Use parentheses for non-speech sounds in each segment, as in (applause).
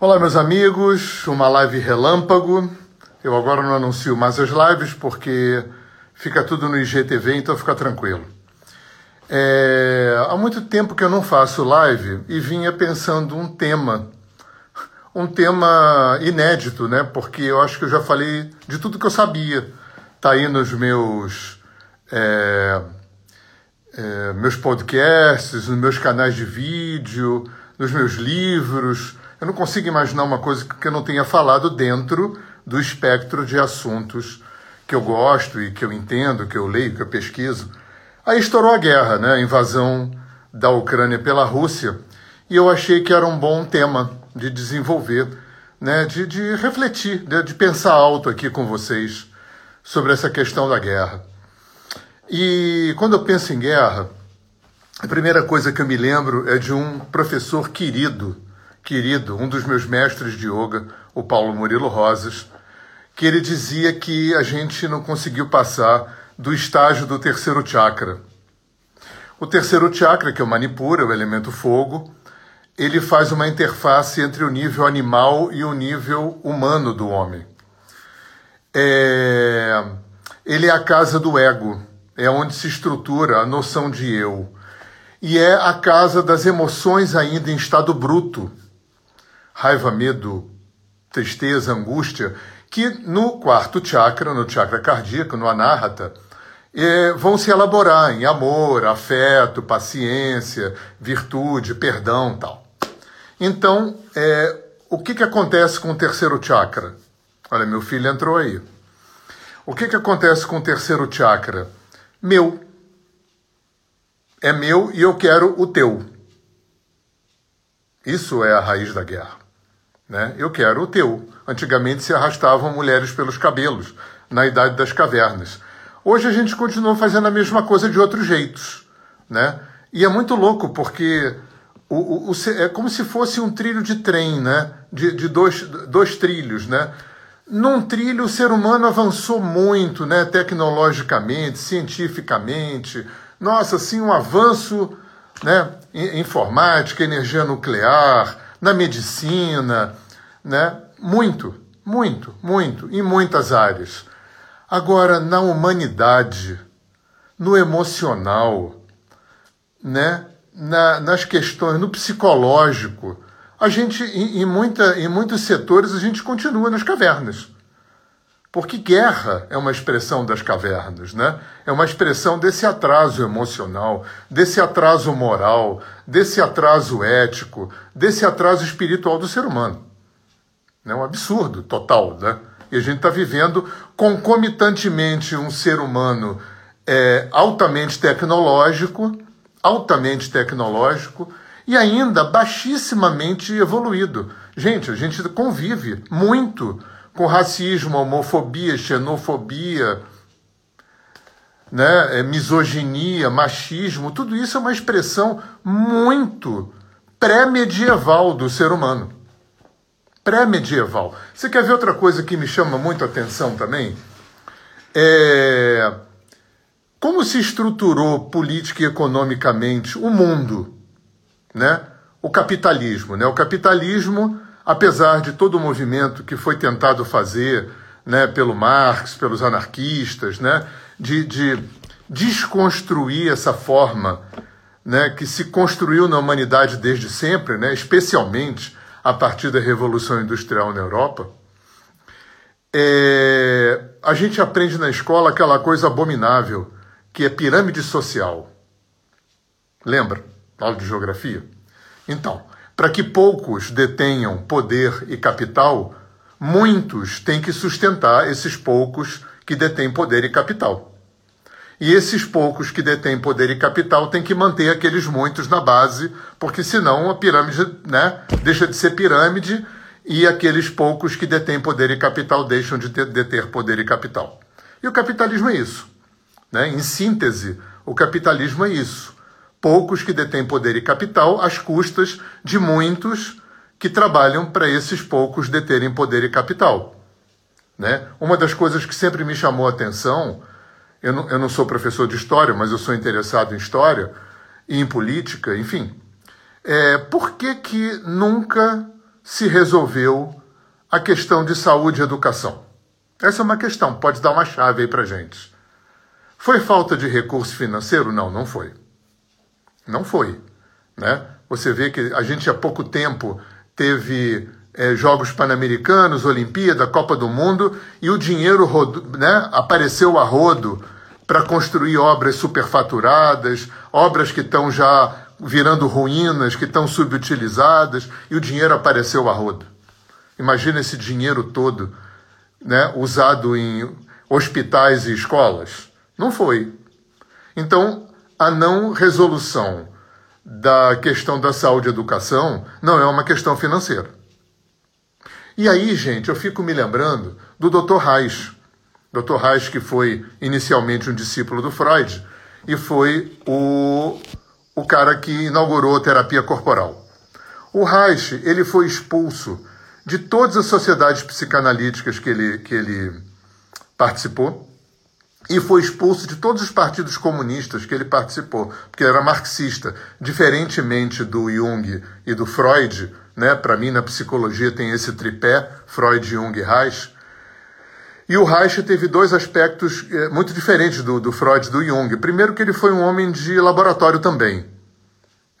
Olá, meus amigos, uma live relâmpago. Eu agora não anuncio mais as lives porque fica tudo no IGTV, então fica tranquilo. É, há muito tempo que eu não faço live e vinha pensando um tema, um tema inédito, né? Porque eu acho que eu já falei de tudo que eu sabia. Tá aí nos meus é, é, meus podcasts, nos meus canais de vídeo, nos meus livros eu não consigo imaginar uma coisa que eu não tenha falado dentro do espectro de assuntos que eu gosto e que eu entendo, que eu leio, que eu pesquiso. Aí estourou a guerra, né? a invasão da Ucrânia pela Rússia, e eu achei que era um bom tema de desenvolver, né? de, de refletir, de, de pensar alto aqui com vocês sobre essa questão da guerra. E quando eu penso em guerra, a primeira coisa que eu me lembro é de um professor querido querido, um dos meus mestres de yoga, o Paulo Murilo Rosas, que ele dizia que a gente não conseguiu passar do estágio do terceiro chakra. O terceiro chakra, que é o Manipura, o elemento fogo, ele faz uma interface entre o nível animal e o nível humano do homem. É... Ele é a casa do ego, é onde se estrutura a noção de eu. E é a casa das emoções ainda em estado bruto, raiva, medo, tristeza, angústia, que no quarto chakra, no chakra cardíaco, no anahata, é, vão se elaborar em amor, afeto, paciência, virtude, perdão tal. Então, é, o que, que acontece com o terceiro chakra? Olha, meu filho entrou aí. O que, que acontece com o terceiro chakra? Meu. É meu e eu quero o teu. Isso é a raiz da guerra. Né? Eu quero o teu. Antigamente se arrastavam mulheres pelos cabelos, na idade das cavernas. Hoje a gente continua fazendo a mesma coisa de outros jeitos. Né? E é muito louco, porque o, o, o, é como se fosse um trilho de trem, né? de, de dois, dois trilhos. Né? Num trilho, o ser humano avançou muito né? tecnologicamente, cientificamente. Nossa, assim, um avanço né? informática, energia nuclear, na medicina, né? Muito, muito, muito, em muitas áreas. Agora, na humanidade, no emocional, né? Na, nas questões, no psicológico, a gente, em, em, muita, em muitos setores, a gente continua nas cavernas. Porque guerra é uma expressão das cavernas, né? É uma expressão desse atraso emocional, desse atraso moral, desse atraso ético, desse atraso espiritual do ser humano. É um absurdo total, né? E a gente está vivendo concomitantemente um ser humano é, altamente tecnológico, altamente tecnológico e ainda baixissimamente evoluído. Gente, a gente convive muito com racismo, homofobia, xenofobia, né, é, misoginia, machismo, tudo isso é uma expressão muito pré-medieval do ser humano. Pré-medieval. Você quer ver outra coisa que me chama muito a atenção também? É como se estruturou política e economicamente o mundo, né? O capitalismo, né? O capitalismo apesar de todo o movimento que foi tentado fazer né, pelo Marx, pelos anarquistas, né, de, de desconstruir essa forma né, que se construiu na humanidade desde sempre, né, especialmente a partir da Revolução Industrial na Europa, é, a gente aprende na escola aquela coisa abominável que é pirâmide social. Lembra? Aula de geografia? Então, para que poucos detenham poder e capital, muitos têm que sustentar esses poucos que detêm poder e capital. E esses poucos que detêm poder e capital têm que manter aqueles muitos na base, porque senão a pirâmide né, deixa de ser pirâmide e aqueles poucos que detêm poder e capital deixam de ter, deter poder e capital. E o capitalismo é isso. Né? Em síntese, o capitalismo é isso poucos que detêm poder e capital às custas de muitos que trabalham para esses poucos deterem poder e capital. Né? Uma das coisas que sempre me chamou a atenção, eu não, eu não sou professor de história, mas eu sou interessado em história e em política, enfim, é por que, que nunca se resolveu a questão de saúde e educação? Essa é uma questão, pode dar uma chave aí para gente. Foi falta de recurso financeiro? Não, não foi. Não foi. Né? Você vê que a gente há pouco tempo teve é, Jogos Pan-Americanos, Olimpíada, Copa do Mundo, e o dinheiro né, apareceu a rodo para construir obras superfaturadas, obras que estão já virando ruínas, que estão subutilizadas, e o dinheiro apareceu a rodo. Imagina esse dinheiro todo né, usado em hospitais e escolas. Não foi. Então, a não resolução da questão da saúde e educação não é uma questão financeira. E aí, gente, eu fico me lembrando do Dr. Reich. Dr. Reich, que foi inicialmente um discípulo do Freud e foi o o cara que inaugurou a terapia corporal. O Reich ele foi expulso de todas as sociedades psicanalíticas que ele, que ele participou e foi expulso de todos os partidos comunistas que ele participou, porque era marxista. Diferentemente do Jung e do Freud, né, para mim na psicologia tem esse tripé, Freud, Jung e Reich, e o Reich teve dois aspectos é, muito diferentes do, do Freud e do Jung. Primeiro, que ele foi um homem de laboratório também.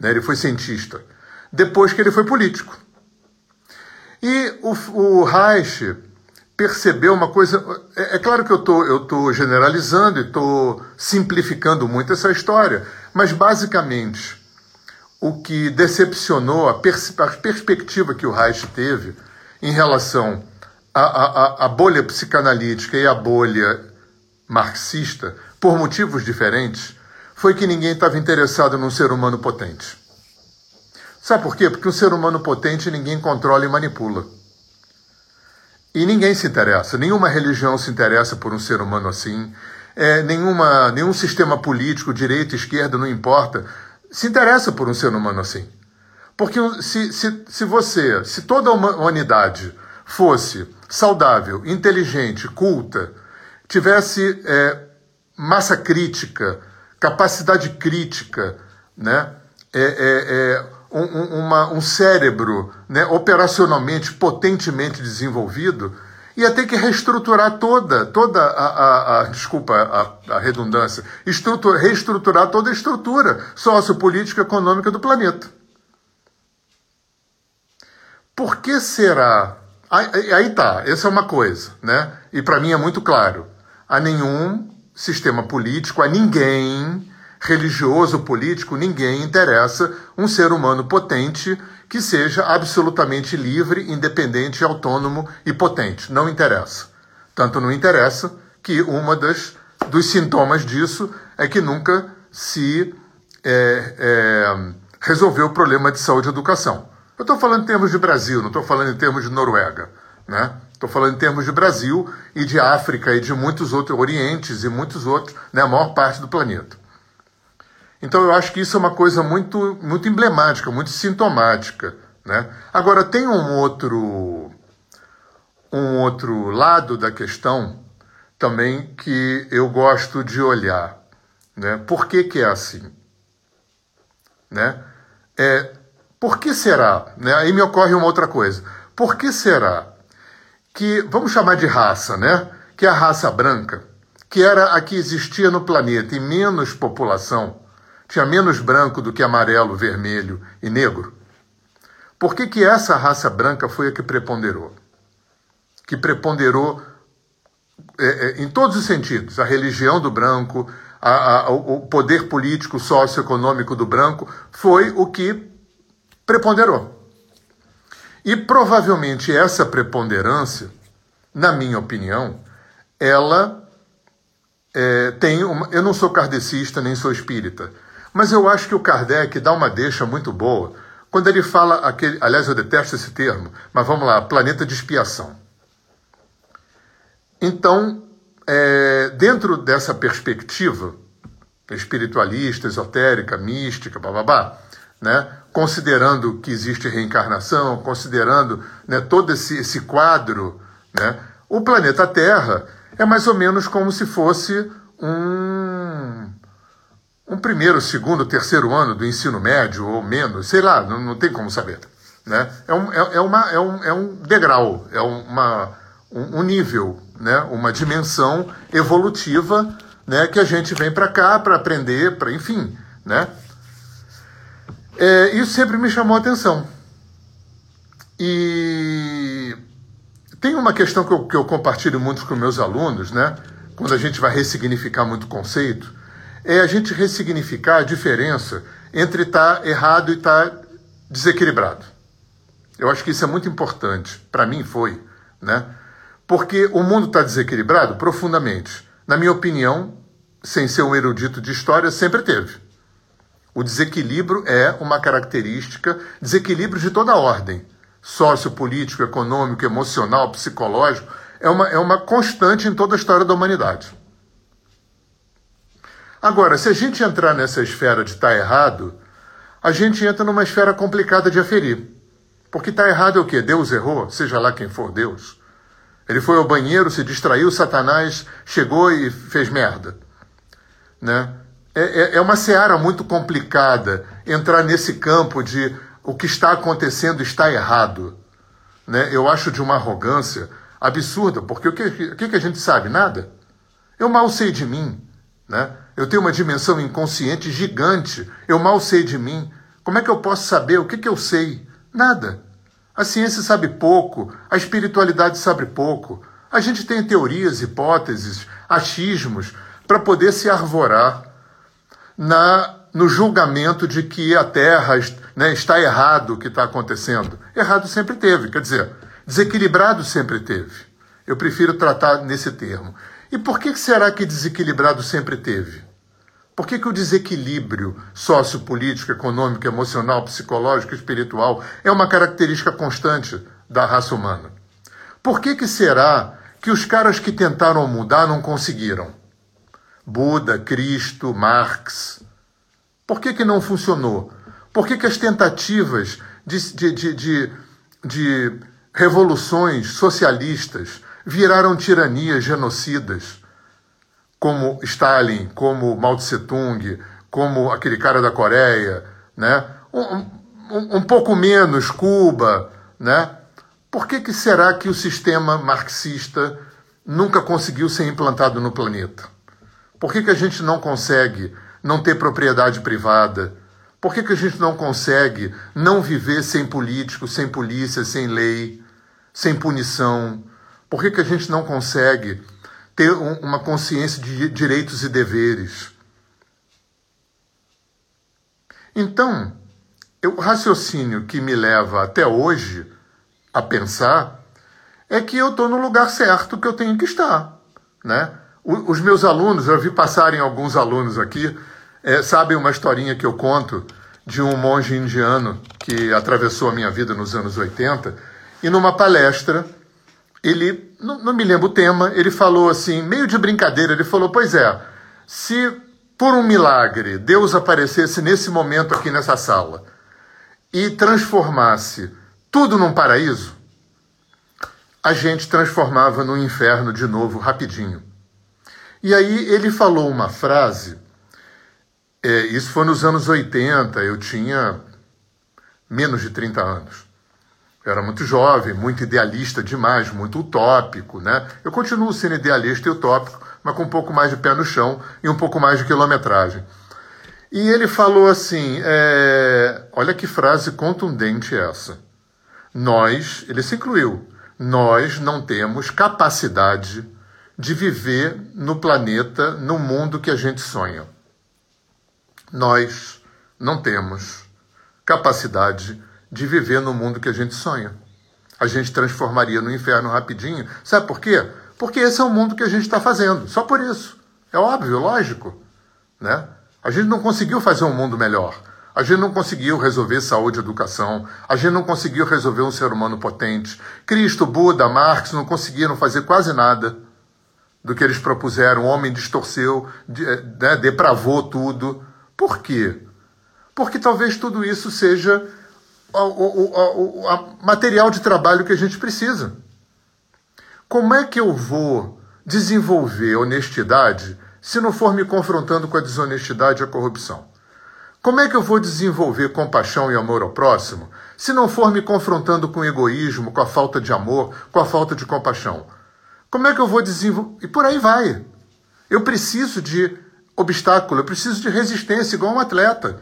Né? Ele foi cientista. Depois, que ele foi político. E o, o Reich percebeu uma coisa. É, é claro que eu tô, estou generalizando e estou simplificando muito essa história, mas basicamente o que decepcionou a, pers a perspectiva que o Reich teve em relação a bolha psicanalítica e a bolha marxista, por motivos diferentes, foi que ninguém estava interessado num ser humano potente. Sabe por quê? Porque um ser humano potente ninguém controla e manipula. E ninguém se interessa, nenhuma religião se interessa por um ser humano assim, é, nenhuma, nenhum sistema político, direita, esquerda, não importa, se interessa por um ser humano assim. Porque se, se, se você, se toda a humanidade fosse saudável, inteligente, culta, tivesse é, massa crítica, capacidade crítica, né? É, é, é um, uma, um cérebro né, operacionalmente, potentemente desenvolvido, ia ter que reestruturar toda, toda a, a, a desculpa a, a redundância, reestruturar toda a estrutura sociopolítica econômica do planeta. Por que será Aí, aí tá, essa é uma coisa, né? E para mim é muito claro. A nenhum sistema político, a ninguém religioso, político, ninguém interessa um ser humano potente que seja absolutamente livre, independente, autônomo e potente. Não interessa. Tanto não interessa que uma das dos sintomas disso é que nunca se é, é, resolveu o problema de saúde e educação. Eu estou falando em termos de Brasil, não estou falando em termos de Noruega. Né? Estou falando em termos de Brasil e de África e de muitos outros, Orientes e muitos outros, né? a maior parte do planeta. Então eu acho que isso é uma coisa muito, muito emblemática, muito sintomática. Né? Agora, tem um outro, um outro lado da questão também que eu gosto de olhar. Né? Por que, que é assim? Né? É, por que será? Né? Aí me ocorre uma outra coisa. Por que será que, vamos chamar de raça, né? Que é a raça branca, que era a que existia no planeta em menos população, tinha menos branco do que amarelo, vermelho e negro. Por que, que essa raça branca foi a que preponderou? Que preponderou é, é, em todos os sentidos. A religião do branco, a, a, o poder político, socioeconômico do branco, foi o que preponderou. E provavelmente essa preponderância, na minha opinião, ela é, tem uma. Eu não sou kardecista nem sou espírita, mas eu acho que o Kardec dá uma deixa muito boa quando ele fala aquele. Aliás, eu detesto esse termo, mas vamos lá, planeta de expiação. Então, é, dentro dessa perspectiva espiritualista, esotérica, mística, bababá, né? considerando que existe reencarnação, considerando né, todo esse, esse quadro, né? o planeta Terra é mais ou menos como se fosse um, um primeiro, segundo, terceiro ano do ensino médio ou menos, sei lá, não, não tem como saber. Né? É, um, é, é, uma, é, um, é um degrau, é uma, um, um nível, né? uma dimensão evolutiva né? que a gente vem para cá para aprender, para enfim. Né? É, isso sempre me chamou a atenção. E tem uma questão que eu, que eu compartilho muito com meus alunos, né? quando a gente vai ressignificar muito conceito, é a gente ressignificar a diferença entre estar tá errado e estar tá desequilibrado. Eu acho que isso é muito importante. Para mim foi, né? Porque o mundo está desequilibrado profundamente. Na minha opinião, sem ser um erudito de história, sempre teve. O desequilíbrio é uma característica, desequilíbrio de toda ordem, sociopolítico, econômico, emocional, psicológico, é uma, é uma constante em toda a história da humanidade. Agora, se a gente entrar nessa esfera de tá errado, a gente entra numa esfera complicada de aferir. Porque tá errado é o quê? Deus errou, seja lá quem for Deus. Ele foi ao banheiro, se distraiu, Satanás chegou e fez merda. Né? É, é, é uma seara muito complicada entrar nesse campo de o que está acontecendo está errado. Né? Eu acho de uma arrogância absurda, porque o que, o que a gente sabe? Nada. Eu mal sei de mim, né? Eu tenho uma dimensão inconsciente gigante, eu mal sei de mim. Como é que eu posso saber o que, que eu sei? Nada. A ciência sabe pouco, a espiritualidade sabe pouco. A gente tem teorias, hipóteses, achismos para poder se arvorar na no julgamento de que a Terra né, está errado o que está acontecendo. Errado sempre teve, quer dizer, Desequilibrado sempre teve. Eu prefiro tratar nesse termo. E por que será que desequilibrado sempre teve? Por que, que o desequilíbrio sociopolítico, econômico, emocional, psicológico, espiritual é uma característica constante da raça humana? Por que, que será que os caras que tentaram mudar não conseguiram? Buda, Cristo, Marx. Por que, que não funcionou? Por que, que as tentativas de, de, de, de, revoluções socialistas viraram tiranias genocidas, como Stalin, como Mao Tse Tung, como aquele cara da Coreia, né? um, um, um pouco menos Cuba. Né? Por que, que será que o sistema marxista nunca conseguiu ser implantado no planeta? Por que, que a gente não consegue não ter propriedade privada? Por que, que a gente não consegue não viver sem político, sem polícia, sem lei, sem punição? Por que, que a gente não consegue ter um, uma consciência de direitos e deveres? Então, o raciocínio que me leva até hoje a pensar é que eu estou no lugar certo que eu tenho que estar. Né? Os meus alunos, eu vi passarem alguns alunos aqui, é, sabem uma historinha que eu conto de um monge indiano que atravessou a minha vida nos anos 80, e numa palestra, ele, não, não me lembro o tema, ele falou assim, meio de brincadeira, ele falou: Pois é, se por um milagre Deus aparecesse nesse momento aqui nessa sala e transformasse tudo num paraíso, a gente transformava no inferno de novo rapidinho. E aí ele falou uma frase é, isso foi nos anos 80, eu tinha menos de 30 anos. Eu era muito jovem, muito idealista demais, muito utópico, né? Eu continuo sendo idealista e utópico, mas com um pouco mais de pé no chão e um pouco mais de quilometragem. E ele falou assim: é... olha que frase contundente essa. Nós, ele se incluiu, nós não temos capacidade de viver no planeta, no mundo que a gente sonha nós não temos capacidade de viver no mundo que a gente sonha. A gente transformaria no inferno rapidinho. Sabe por quê? Porque esse é o mundo que a gente está fazendo. Só por isso. É óbvio, lógico. Né? A gente não conseguiu fazer um mundo melhor. A gente não conseguiu resolver saúde e educação. A gente não conseguiu resolver um ser humano potente. Cristo, Buda, Marx não conseguiram fazer quase nada do que eles propuseram. O homem distorceu, né, depravou tudo. Por quê? Porque talvez tudo isso seja o, material de trabalho que a gente precisa. Como é que eu vou desenvolver honestidade se não for me confrontando com a desonestidade e a corrupção? Como é que eu vou desenvolver compaixão e amor ao próximo se não for me confrontando com o egoísmo, com a falta de amor, com a falta de compaixão? Como é que eu vou desenvolver? E por aí vai. Eu preciso de obstáculo, eu preciso de resistência, igual um atleta.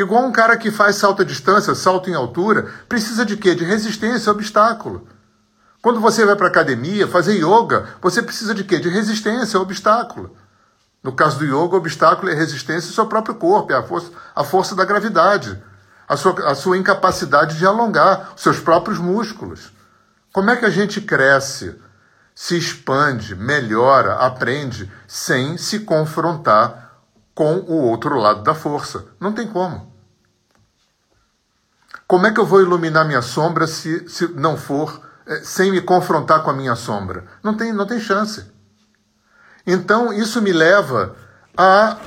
Igual um cara que faz salto à distância, salto em altura, precisa de quê? De resistência, obstáculo. Quando você vai para academia fazer yoga, você precisa de quê? De resistência, obstáculo. No caso do yoga, o obstáculo é resistência ao seu próprio corpo, é a força, a força da gravidade, a sua, a sua incapacidade de alongar os seus próprios músculos. Como é que a gente cresce, se expande, melhora, aprende, sem se confrontar com o outro lado da força? Não tem como. Como é que eu vou iluminar minha sombra se, se não for é, sem me confrontar com a minha sombra? Não tem, não tem chance. Então, isso me leva a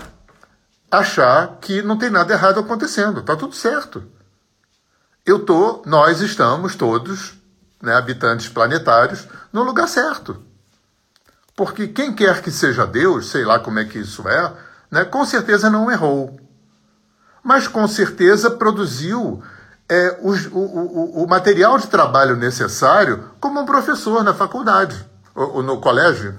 achar que não tem nada errado acontecendo, está tudo certo. Eu tô, nós estamos todos, né, habitantes planetários, no lugar certo. Porque quem quer que seja Deus, sei lá como é que isso é, né, com certeza não errou. Mas com certeza produziu é, o, o, o, material de trabalho necessário como um professor na faculdade, ou, ou no colégio,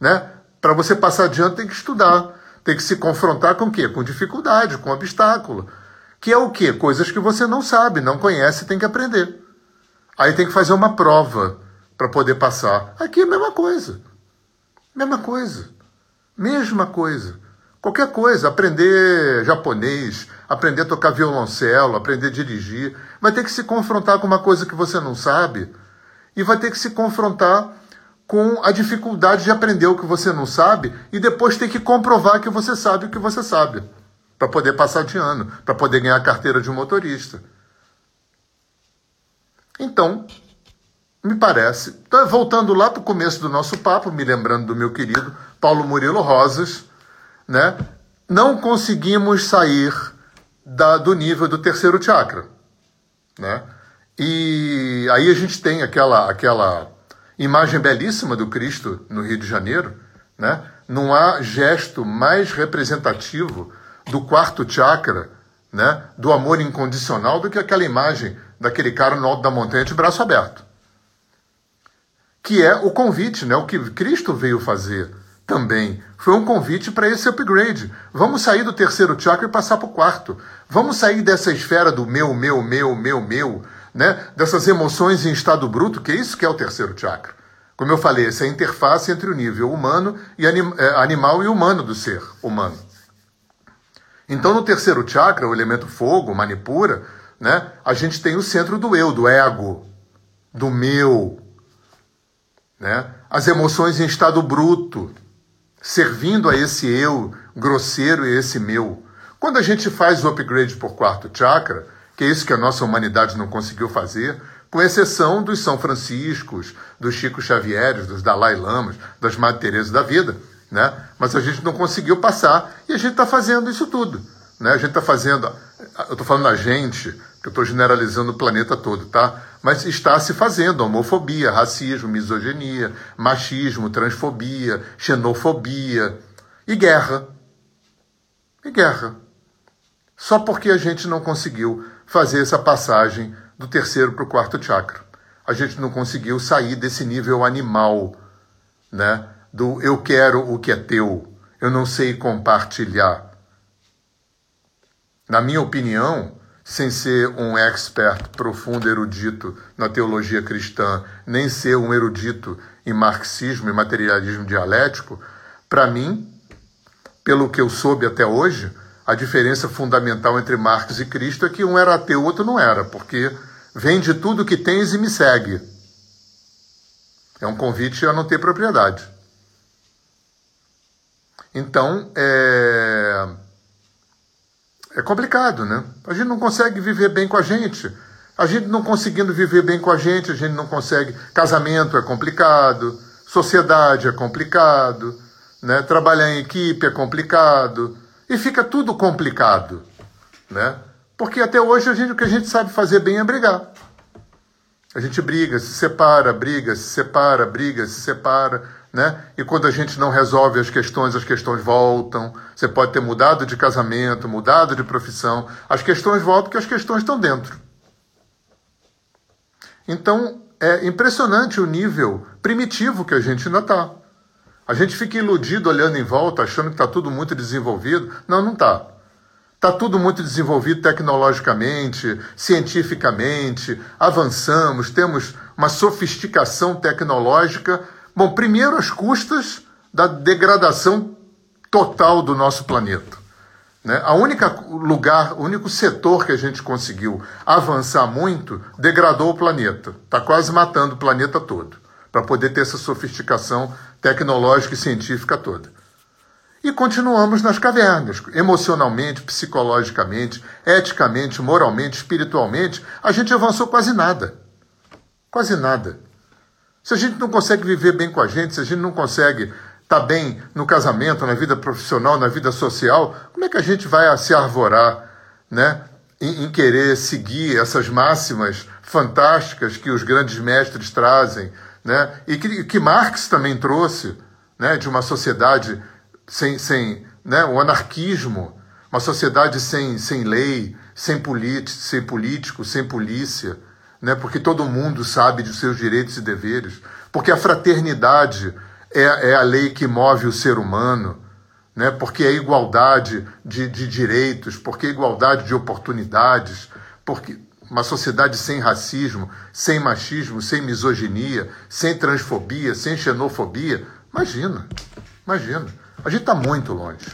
né? Para você passar adiante, tem que estudar. Tem que se confrontar com o quê? Com dificuldade, com obstáculo. Que é o quê? Coisas que você não sabe, não conhece, tem que aprender. Aí tem que fazer uma prova para poder passar. Aqui é a mesma coisa. Mesma coisa. Mesma coisa. Qualquer coisa, aprender japonês, aprender a tocar violoncelo, aprender a dirigir, vai ter que se confrontar com uma coisa que você não sabe e vai ter que se confrontar com a dificuldade de aprender o que você não sabe e depois ter que comprovar que você sabe o que você sabe, para poder passar de ano, para poder ganhar a carteira de motorista. Então, me parece, tá voltando lá para o começo do nosso papo, me lembrando do meu querido Paulo Murilo Rosas, né? Não conseguimos sair da, do nível do terceiro chakra, né? E aí a gente tem aquela aquela Imagem belíssima do Cristo no Rio de Janeiro, né? Não há gesto mais representativo do quarto chakra, né? Do amor incondicional do que aquela imagem daquele cara no alto da montanha de braço aberto. Que é o convite, né? O que Cristo veio fazer também foi um convite para esse upgrade. Vamos sair do terceiro chakra e passar para o quarto. Vamos sair dessa esfera do meu, meu, meu, meu, meu, né, dessas emoções em estado bruto, que é isso que é o terceiro chakra. Como eu falei, essa é a interface entre o nível humano e anim, é, animal e humano do ser humano. Então, no terceiro chakra, o elemento fogo, manipura, né, a gente tem o centro do eu, do ego, do meu, né, as emoções em estado bruto, servindo a esse eu grosseiro e esse meu. Quando a gente faz o upgrade por quarto chakra, que é isso que a nossa humanidade não conseguiu fazer, com exceção dos São Franciscos, dos Chico Xavieres, dos Dalai Lamas, das Madre Teresa da vida, né? Mas a gente não conseguiu passar e a gente está fazendo isso tudo, né? A gente está fazendo, eu estou falando a gente, que eu estou generalizando o planeta todo, tá? Mas está se fazendo homofobia, racismo, misoginia, machismo, transfobia, xenofobia e guerra. E guerra. Só porque a gente não conseguiu fazer essa passagem do terceiro para o quarto chakra. A gente não conseguiu sair desse nível animal, né? Do eu quero o que é teu, eu não sei compartilhar. Na minha opinião, sem ser um expert profundo erudito na teologia cristã, nem ser um erudito em marxismo e materialismo dialético, para mim, pelo que eu soube até hoje, a diferença fundamental entre Marx e Cristo é que um era ateu, o outro não era, porque vende tudo que tens e me segue. É um convite a não ter propriedade. Então, é, é complicado, né? A gente não consegue viver bem com a gente. A gente não conseguindo viver bem com a gente, a gente não consegue. Casamento é complicado, sociedade é complicado, né? trabalhar em equipe é complicado e fica tudo complicado, né? Porque até hoje a gente, o que a gente sabe fazer bem é brigar. A gente briga, se separa, briga, se separa, briga, se separa, né? E quando a gente não resolve as questões, as questões voltam. Você pode ter mudado de casamento, mudado de profissão, as questões voltam porque as questões estão dentro. Então, é impressionante o nível primitivo que a gente ainda está. A gente fica iludido olhando em volta, achando que está tudo muito desenvolvido. Não, não está. Está tudo muito desenvolvido tecnologicamente, cientificamente, avançamos, temos uma sofisticação tecnológica. Bom, primeiro às custas da degradação total do nosso planeta. Né? A única lugar, o único setor que a gente conseguiu avançar muito degradou o planeta. Está quase matando o planeta todo, para poder ter essa sofisticação tecnológica e científica toda. E continuamos nas cavernas, emocionalmente, psicologicamente, eticamente, moralmente, espiritualmente, a gente avançou quase nada. Quase nada. Se a gente não consegue viver bem com a gente, se a gente não consegue estar tá bem no casamento, na vida profissional, na vida social, como é que a gente vai se arvorar né, em, em querer seguir essas máximas fantásticas que os grandes mestres trazem, né, e que, que Marx também trouxe, né, de uma sociedade sem, sem né, o anarquismo, uma sociedade sem, sem lei, sem, sem político, sem polícia, né, porque todo mundo sabe de seus direitos e deveres, porque a fraternidade é, é a lei que move o ser humano, né, porque é igualdade de, de direitos, porque é igualdade de oportunidades, porque uma sociedade sem racismo, sem machismo, sem misoginia, sem transfobia, sem xenofobia. Imagina, imagina. A gente está muito longe.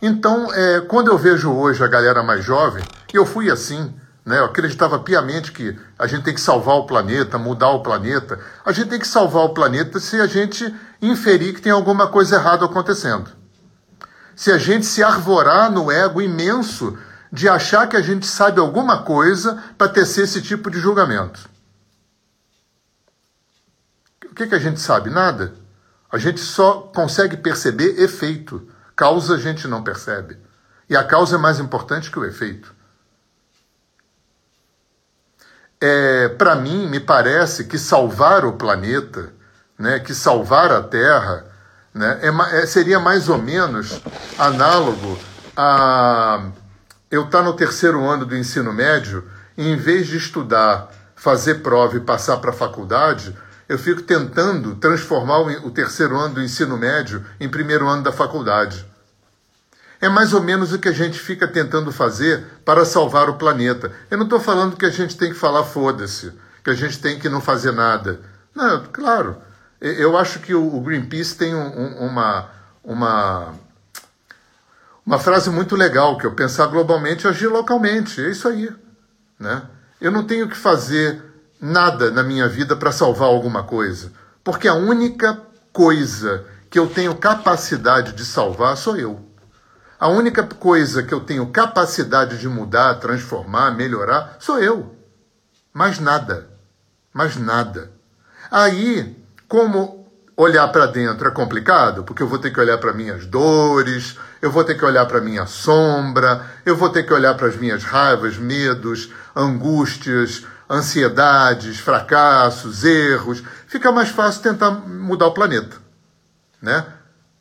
Então, é, quando eu vejo hoje a galera mais jovem, eu fui assim, né, eu acreditava piamente que a gente tem que salvar o planeta, mudar o planeta. A gente tem que salvar o planeta se a gente inferir que tem alguma coisa errada acontecendo. Se a gente se arvorar no ego imenso de achar que a gente sabe alguma coisa para tecer esse tipo de julgamento. O que, que a gente sabe? Nada. A gente só consegue perceber efeito. Causa a gente não percebe. E a causa é mais importante que o efeito. É, Para mim, me parece que salvar o planeta, né, que salvar a Terra, né, é, é, seria mais ou menos análogo a eu estar tá no terceiro ano do ensino médio e, em vez de estudar, fazer prova e passar para a faculdade, eu fico tentando transformar o terceiro ano do ensino médio em primeiro ano da faculdade. É mais ou menos o que a gente fica tentando fazer para salvar o planeta. Eu não estou falando que a gente tem que falar foda-se, que a gente tem que não fazer nada. Não, claro. Eu acho que o Greenpeace tem um, uma, uma, uma frase muito legal, que é pensar globalmente e agir localmente. É isso aí. Né? Eu não tenho que fazer nada na minha vida para salvar alguma coisa. Porque a única coisa que eu tenho capacidade de salvar sou eu. A única coisa que eu tenho capacidade de mudar, transformar, melhorar, sou eu. Mais nada. Mais nada. Aí, como olhar para dentro é complicado, porque eu vou ter que olhar para minhas dores, eu vou ter que olhar para minha sombra, eu vou ter que olhar para as minhas raivas, medos, angústias, ansiedades, fracassos, erros, fica mais fácil tentar mudar o planeta, né?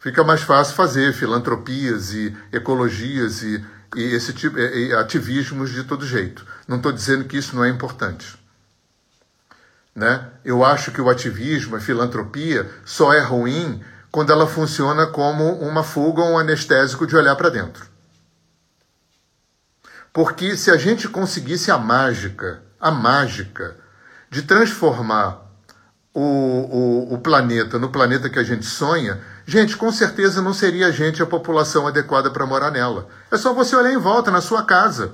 Fica mais fácil fazer filantropias e ecologias e, e esse tipo e ativismos de todo jeito. Não estou dizendo que isso não é importante. Né? Eu acho que o ativismo, a filantropia, só é ruim quando ela funciona como uma fuga ou um anestésico de olhar para dentro. Porque se a gente conseguisse a mágica a mágica de transformar o, o, o, planeta no planeta que a gente sonha, gente, com certeza não seria a gente a população adequada para morar nela. É só você olhar em volta, na sua casa,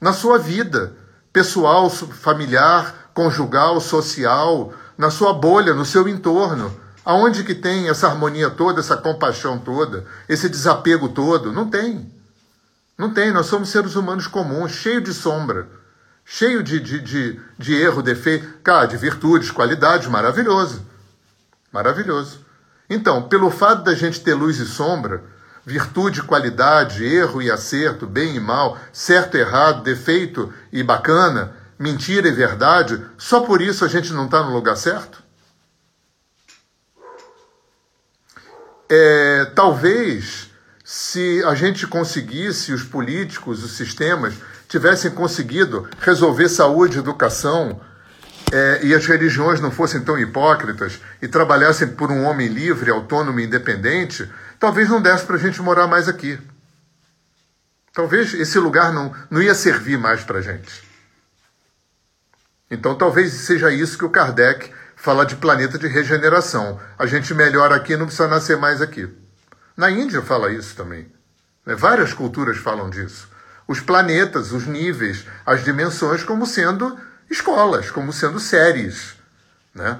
na sua vida pessoal, familiar, conjugal, social, na sua bolha, no seu entorno. Aonde que tem essa harmonia toda, essa compaixão toda, esse desapego todo? Não tem. Não tem. Nós somos seres humanos comuns, cheios de sombra cheio de, de, de, de erro, defeito, cara, de virtudes, qualidades, maravilhoso. Maravilhoso. Então, pelo fato da gente ter luz e sombra, virtude, qualidade, erro e acerto, bem e mal, certo e errado, defeito e bacana, mentira e verdade, só por isso a gente não está no lugar certo? É, talvez se a gente conseguisse, os políticos, os sistemas, tivessem conseguido resolver saúde, educação, é, e as religiões não fossem tão hipócritas e trabalhassem por um homem livre, autônomo e independente, talvez não desse para a gente morar mais aqui. Talvez esse lugar não, não ia servir mais para a gente. Então talvez seja isso que o Kardec fala de planeta de regeneração. A gente melhora aqui não precisa nascer mais aqui. Na Índia fala isso também. Né? Várias culturas falam disso. Os planetas, os níveis, as dimensões como sendo escolas, como sendo séries. Né?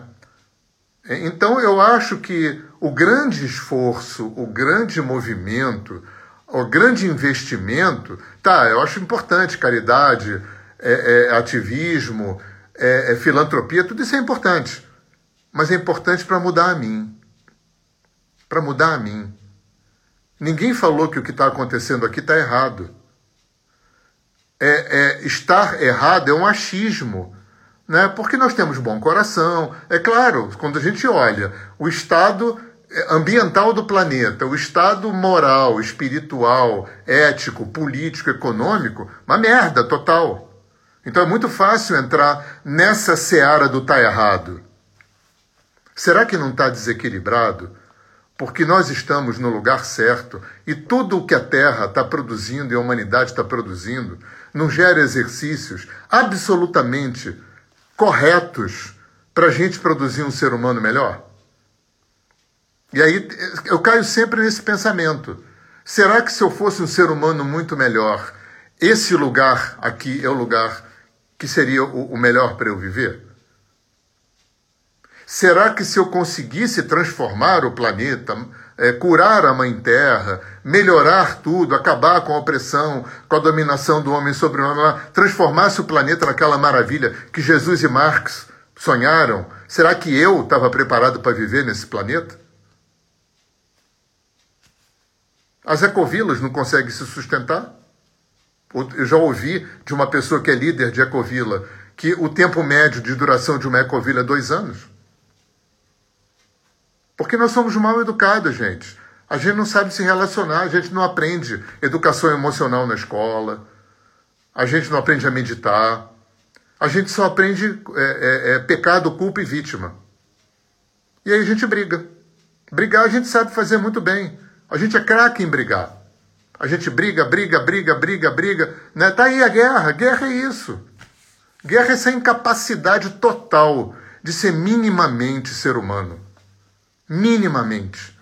Então eu acho que o grande esforço, o grande movimento, o grande investimento, tá, eu acho importante, caridade, é, é, ativismo, é, é filantropia, tudo isso é importante. Mas é importante para mudar a mim. Para mudar a mim. Ninguém falou que o que está acontecendo aqui está errado. É, é, estar errado é um achismo, né? porque nós temos bom coração. É claro, quando a gente olha o estado ambiental do planeta, o estado moral, espiritual, ético, político, econômico, uma merda total. Então é muito fácil entrar nessa seara do tá errado. Será que não está desequilibrado? porque nós estamos no lugar certo e tudo o que a Terra está produzindo e a humanidade está produzindo nos gera exercícios absolutamente corretos para a gente produzir um ser humano melhor? E aí eu caio sempre nesse pensamento. Será que se eu fosse um ser humano muito melhor, esse lugar aqui é o lugar que seria o melhor para eu viver? Será que se eu conseguisse transformar o planeta, é, curar a Mãe Terra, melhorar tudo, acabar com a opressão, com a dominação do homem sobre o homem, transformasse o planeta naquela maravilha que Jesus e Marx sonharam, será que eu estava preparado para viver nesse planeta? As ecovilas não conseguem se sustentar? Eu já ouvi de uma pessoa que é líder de ecovila que o tempo médio de duração de uma ecovila é dois anos. Porque nós somos mal educados, gente. A gente não sabe se relacionar, a gente não aprende educação emocional na escola, a gente não aprende a meditar, a gente só aprende é, é, é, pecado, culpa e vítima. E aí a gente briga. Brigar a gente sabe fazer muito bem. A gente é craque em brigar. A gente briga, briga, briga, briga, briga. Né? Tá aí a guerra. Guerra é isso. Guerra é essa incapacidade total de ser minimamente ser humano minimamente.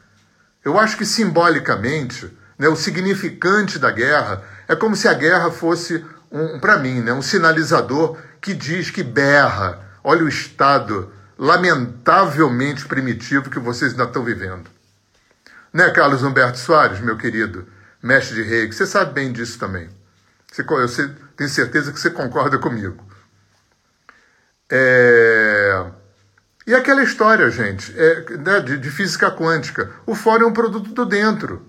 Eu acho que simbolicamente, né, o significante da guerra é como se a guerra fosse, um, para mim, né, um sinalizador que diz que berra. Olha o estado lamentavelmente primitivo que vocês ainda estão vivendo. Né, Carlos Humberto Soares, meu querido, mestre de rei, você sabe bem disso também. Você, eu tenho certeza que você concorda comigo. É... E aquela história, gente, é, né, de, de física quântica. O fora é um produto do dentro.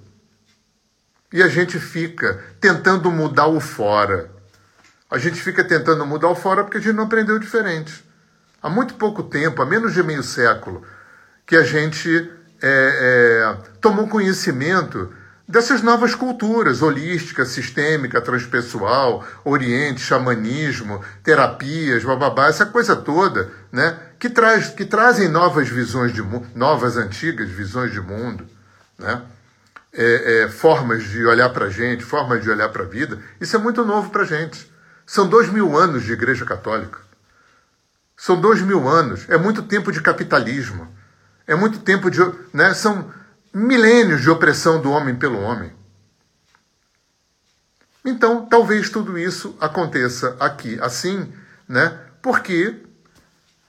E a gente fica tentando mudar o fora. A gente fica tentando mudar o fora porque a gente não aprendeu diferente. Há muito pouco tempo, há menos de meio século, que a gente é, é, tomou conhecimento dessas novas culturas holística, sistêmica, transpessoal, oriente, xamanismo, terapias, bababá, essa coisa toda, né? Que, traz, que trazem novas visões de mundo, novas, antigas visões de mundo, né? É, é, formas de olhar para a gente, formas de olhar para a vida. Isso é muito novo para a gente. São dois mil anos de Igreja Católica. São dois mil anos. É muito tempo de capitalismo. É muito tempo de. Né, são milênios de opressão do homem pelo homem. Então, talvez tudo isso aconteça aqui assim, né? Porque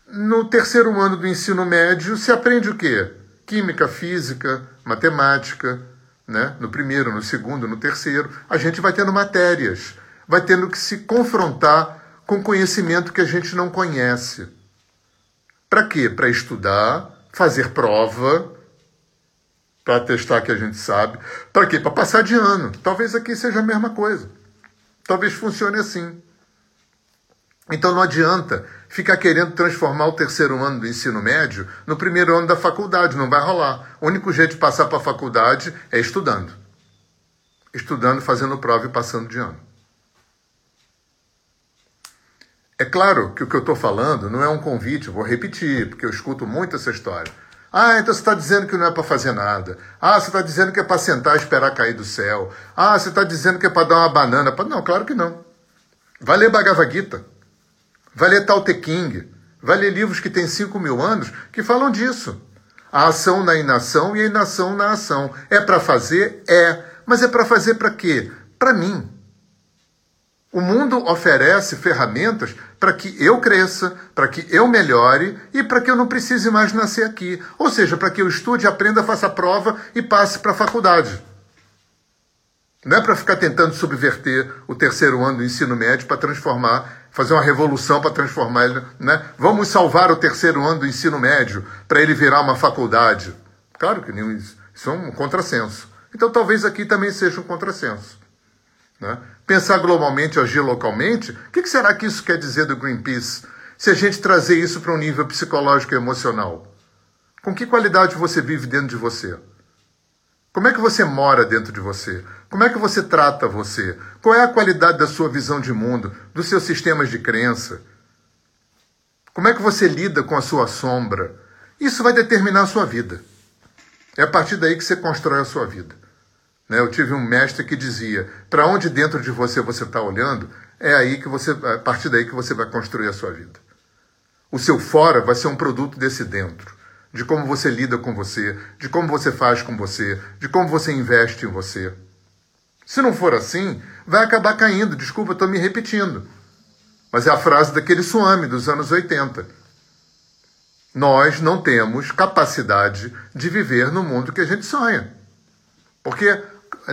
no terceiro ano do ensino médio se aprende o quê? Química, física, matemática, né? No primeiro, no segundo, no terceiro, a gente vai tendo matérias, vai tendo que se confrontar com conhecimento que a gente não conhece. Para quê? Para estudar, fazer prova, para testar que a gente sabe. Para quê? Para passar de ano. Talvez aqui seja a mesma coisa. Talvez funcione assim. Então não adianta ficar querendo transformar o terceiro ano do ensino médio no primeiro ano da faculdade, não vai rolar. O único jeito de passar para a faculdade é estudando. Estudando, fazendo prova e passando de ano. É claro que o que eu estou falando não é um convite, vou repetir, porque eu escuto muito essa história. Ah, então você está dizendo que não é para fazer nada. Ah, você está dizendo que é para sentar e esperar cair do céu. Ah, você está dizendo que é para dar uma banana. Não, claro que não. Vai ler Bhagavad Gita. Vai ler Tao Te King. Vai ler livros que têm 5 mil anos que falam disso. A ação na inação e a inação na ação. É para fazer? É. Mas é para fazer para quê? Para mim. O mundo oferece ferramentas para que eu cresça, para que eu melhore e para que eu não precise mais nascer aqui. Ou seja, para que eu estude, aprenda, faça prova e passe para a faculdade. Não é para ficar tentando subverter o terceiro ano do ensino médio para transformar, fazer uma revolução para transformar ele. Né? Vamos salvar o terceiro ano do ensino médio para ele virar uma faculdade. Claro que nenhum, isso é um contrassenso. Então talvez aqui também seja um contrassenso. Né? Pensar globalmente, agir localmente, o que será que isso quer dizer do Greenpeace? Se a gente trazer isso para um nível psicológico e emocional. Com que qualidade você vive dentro de você? Como é que você mora dentro de você? Como é que você trata você? Qual é a qualidade da sua visão de mundo, dos seus sistemas de crença? Como é que você lida com a sua sombra? Isso vai determinar a sua vida. É a partir daí que você constrói a sua vida. Né? Eu tive um mestre que dizia: para onde dentro de você você está olhando, é aí que você, a partir daí que você vai construir a sua vida. O seu fora vai ser um produto desse dentro, de como você lida com você, de como você faz com você, de como você investe em você. Se não for assim, vai acabar caindo. Desculpa, estou me repetindo. Mas é a frase daquele suame dos anos 80. Nós não temos capacidade de viver no mundo que a gente sonha. Porque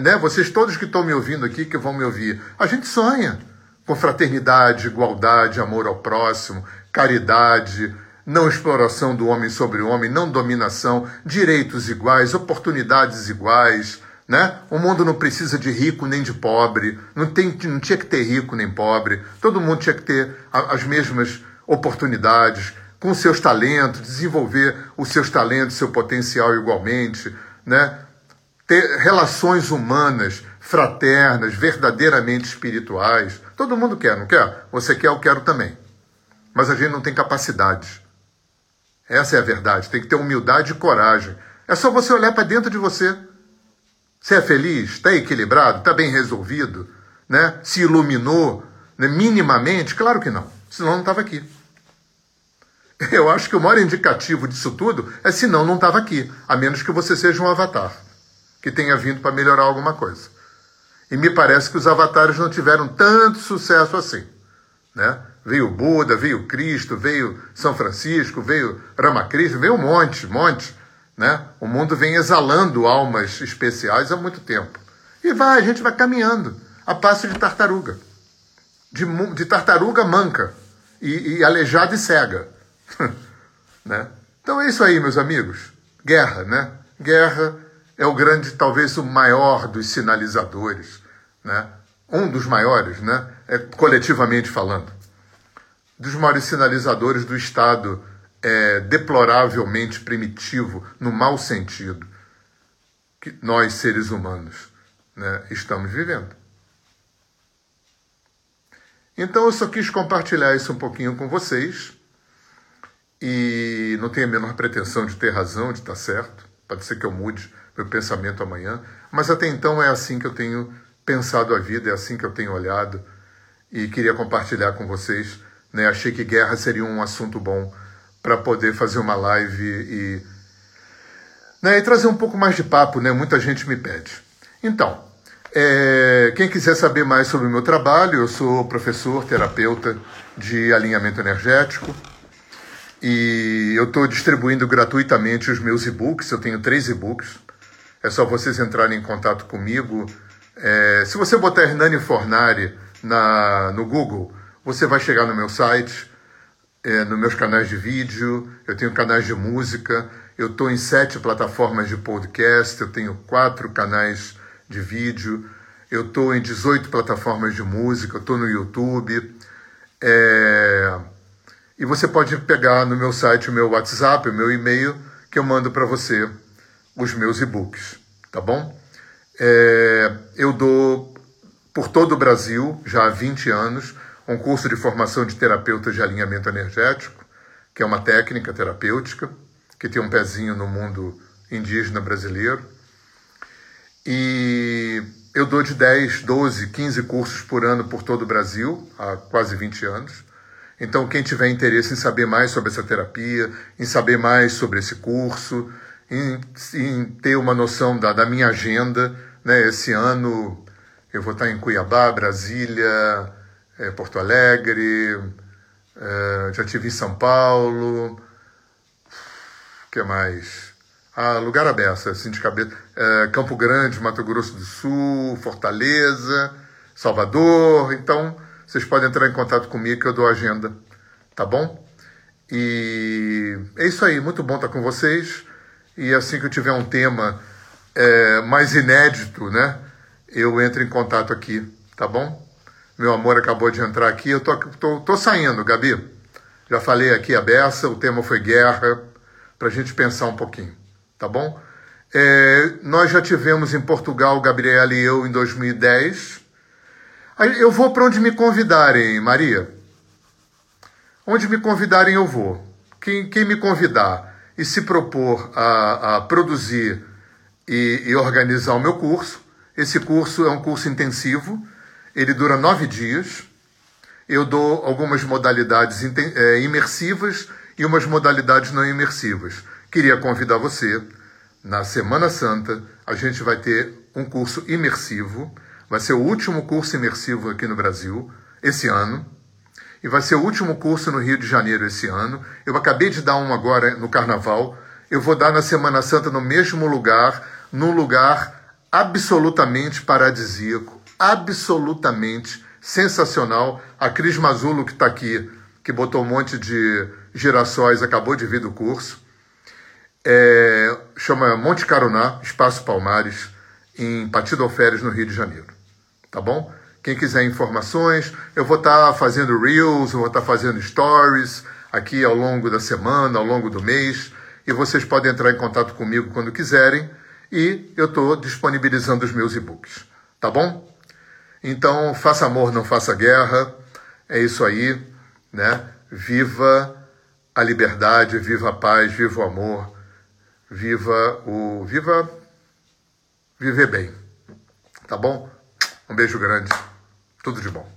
né, vocês todos que estão me ouvindo aqui, que vão me ouvir, a gente sonha com fraternidade, igualdade, amor ao próximo, caridade, não exploração do homem sobre o homem, não dominação, direitos iguais, oportunidades iguais. Né? O mundo não precisa de rico nem de pobre, não, tem, não tinha que ter rico nem pobre, todo mundo tinha que ter as mesmas oportunidades, com seus talentos, desenvolver os seus talentos, seu potencial igualmente, né? Ter relações humanas, fraternas, verdadeiramente espirituais. Todo mundo quer, não quer? Você quer, eu quero também. Mas a gente não tem capacidade. Essa é a verdade. Tem que ter humildade e coragem. É só você olhar para dentro de você. Você é feliz? Está equilibrado? Está bem resolvido? Né? Se iluminou né? minimamente? Claro que não. Senão não estava aqui. Eu acho que o maior indicativo disso tudo é se não, não estava aqui. A menos que você seja um avatar que tenha vindo para melhorar alguma coisa. E me parece que os avatares não tiveram tanto sucesso assim. Né? Veio Buda, veio Cristo, veio São Francisco, veio Ramakrishna, veio um monte, monte. Né? O mundo vem exalando almas especiais há muito tempo. E vai, a gente vai caminhando, a passo de tartaruga. De, de tartaruga manca e, e aleijada e cega. (laughs) né? Então é isso aí, meus amigos. Guerra, né? Guerra é o grande, talvez o maior dos sinalizadores, né? um dos maiores, né? É, coletivamente falando, dos maiores sinalizadores do Estado é, deploravelmente primitivo, no mau sentido, que nós, seres humanos, né, estamos vivendo. Então eu só quis compartilhar isso um pouquinho com vocês e não tenho a menor pretensão de ter razão, de estar certo. Pode ser que eu mude meu pensamento amanhã, mas até então é assim que eu tenho pensado a vida, é assim que eu tenho olhado e queria compartilhar com vocês. Né? Achei que guerra seria um assunto bom para poder fazer uma live e, né, e trazer um pouco mais de papo, né? Muita gente me pede. Então, é, quem quiser saber mais sobre o meu trabalho, eu sou professor, terapeuta de alinhamento energético e eu estou distribuindo gratuitamente os meus e-books. Eu tenho três e-books é só vocês entrarem em contato comigo. É, se você botar Hernani Fornari na, no Google, você vai chegar no meu site, é, nos meus canais de vídeo, eu tenho canais de música, eu estou em sete plataformas de podcast, eu tenho quatro canais de vídeo, eu estou em 18 plataformas de música, eu estou no YouTube. É... E você pode pegar no meu site o meu WhatsApp, o meu e-mail, que eu mando para você os meus e-books, tá bom? É... Eu dou por todo o Brasil, já há 20 anos, um curso de formação de terapeutas de alinhamento energético, que é uma técnica terapêutica, que tem um pezinho no mundo indígena brasileiro. E eu dou de 10, 12, 15 cursos por ano por todo o Brasil, há quase 20 anos. Então, quem tiver interesse em saber mais sobre essa terapia, em saber mais sobre esse curso, em, em ter uma noção da, da minha agenda, né? esse ano eu vou estar em Cuiabá, Brasília, é, Porto Alegre, é, já tive em São Paulo, o que mais? Ah, lugar aberto, assim de cabeça. É, Campo Grande, Mato Grosso do Sul, Fortaleza, Salvador. Então, vocês podem entrar em contato comigo que eu dou a agenda, tá bom? E é isso aí, muito bom estar com vocês. E assim que eu tiver um tema é, mais inédito, né? Eu entro em contato aqui, tá bom? Meu amor acabou de entrar aqui, eu tô, tô, tô saindo, Gabi. Já falei aqui a beça, o tema foi guerra, para a gente pensar um pouquinho, tá bom? É, nós já tivemos em Portugal, Gabriela e eu, em 2010. Eu vou para onde me convidarem, Maria. Onde me convidarem, eu vou. Quem, quem me convidar e se propor a, a produzir e, e organizar o meu curso, esse curso é um curso intensivo ele dura nove dias. Eu dou algumas modalidades é, imersivas e umas modalidades não imersivas. Queria convidar você, na Semana Santa, a gente vai ter um curso imersivo. Vai ser o último curso imersivo aqui no Brasil, esse ano. E vai ser o último curso no Rio de Janeiro esse ano. Eu acabei de dar um agora no Carnaval. Eu vou dar na Semana Santa no mesmo lugar, num lugar absolutamente paradisíaco, absolutamente sensacional. A Cris Mazulo, que está aqui, que botou um monte de girassóis, acabou de vir do curso. É, chama Monte Caruná, Espaço Palmares, em Partido Alferes, no Rio de Janeiro. Tá bom? Quem quiser informações, eu vou estar tá fazendo reels, eu vou estar tá fazendo stories aqui ao longo da semana, ao longo do mês, e vocês podem entrar em contato comigo quando quiserem, e eu estou disponibilizando os meus e-books. Tá bom? Então, faça amor, não faça guerra. É isso aí, né? Viva a liberdade, viva a paz, viva o amor, viva o viva viver bem. Tá bom? Um beijo grande. Tudo de bom.